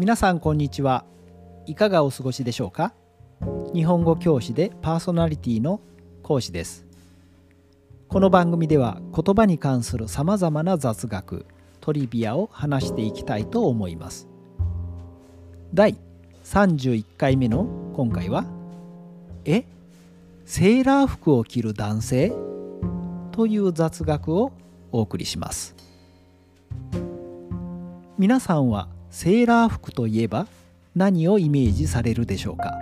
皆さんこんにちは。いかがお過ごしでしょうか？日本語教師でパーソナリティの講師です。この番組では言葉に関するさまざまな雑学トリビアを話していきたいと思います。第31回目の今回は「え？セーラー服を着る男性?」という雑学をお送りします。皆さんはセーラー服といえば何をイメージされるでしょうか？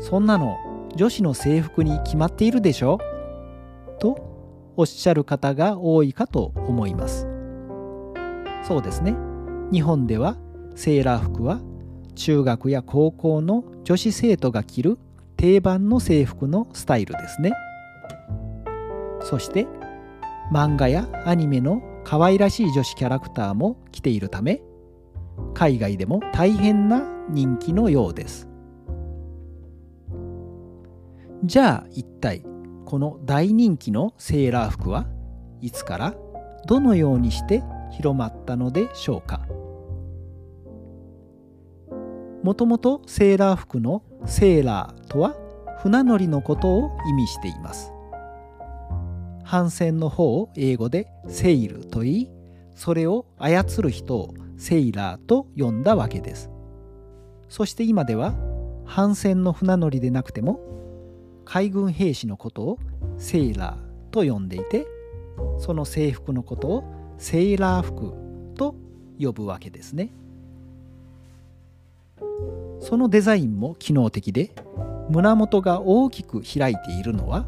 そんなの女子の制服に決まっているでしょ？とおっしゃる方が多いかと思います。そうですね。日本ではセーラー服は中学や高校の女子生徒が着る定番の制服のスタイルですね。そして漫画やアニメの可愛らしい女子キャラクターも着ているため海外でも大変な人気のようです。じゃあ一体この大人気のセーラー服はいつからどのようにして広まったのでしょうか？もともとセーラー服のセーラーとは船乗りのことを意味しています。帆船の方を英語でセイルと言いそれを操る人をセイラーと呼んだわけです。そして今では帆船の船乗りでなくても海軍兵士のことをセイラーと呼んでいてその制服のことをセーラー服と呼ぶわけですね。そのデザインも機能的で胸元が大きく開いているのは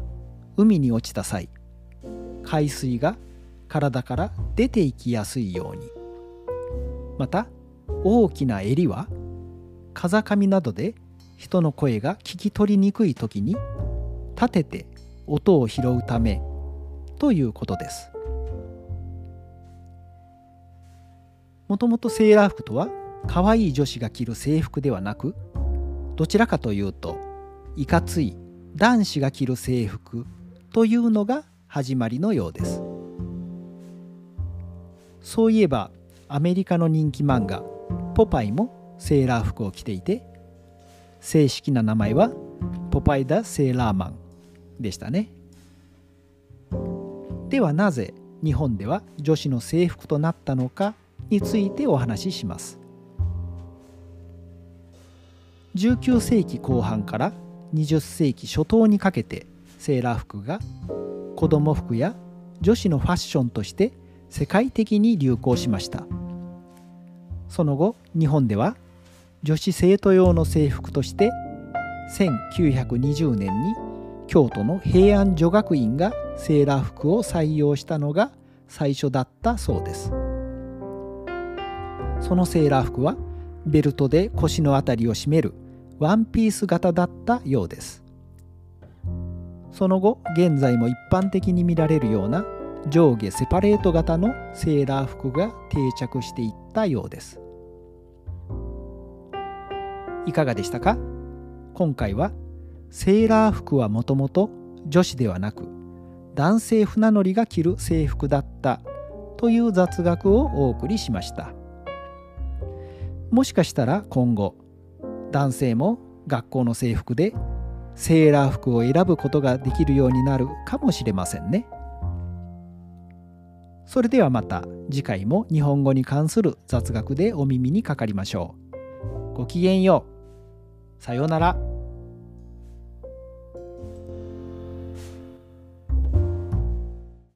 海に落ちた際。海水が体から出ていきやすいように。また大きな襟は風上などで人の声が聞き取りにくい時に立てて音を拾うためということです。もともとセーラー服とは可愛い女子が着る制服ではなくどちらかというといかつい男子が着る制服というのが始まりのようです。そういえばアメリカの人気漫画「ポパイ」もセーラー服を着ていて正式な名前はポパイ・ダ・セーラーマンでしたね。ではなぜ日本では女子の制服となったのかについてお話しします。19世紀後半から20世紀初頭にかけてセーラー服が子供服や女子のファッションとして世界的に流行しました。その後日本では女子生徒用の制服として1920年に京都の平安女学院がセーラー服を採用したのが最初だったそうです。そのセーラー服はベルトで腰の辺りを締めるワンピース型だったようです。その後現在も一般的に見られるような上下セパレート型のセーラー服が定着していったようです。いかがでしたか？今回はセーラー服はもともと女子ではなく男性船乗りが着る制服だったという雑学をお送りしました。もしかしたら今後男性も学校の制服でセーラー服を選ぶことができるようになるかもしれませんね。それではまた次回も日本語に関する雑学でお耳にかかりましょう。ごきげんよう。さようなら。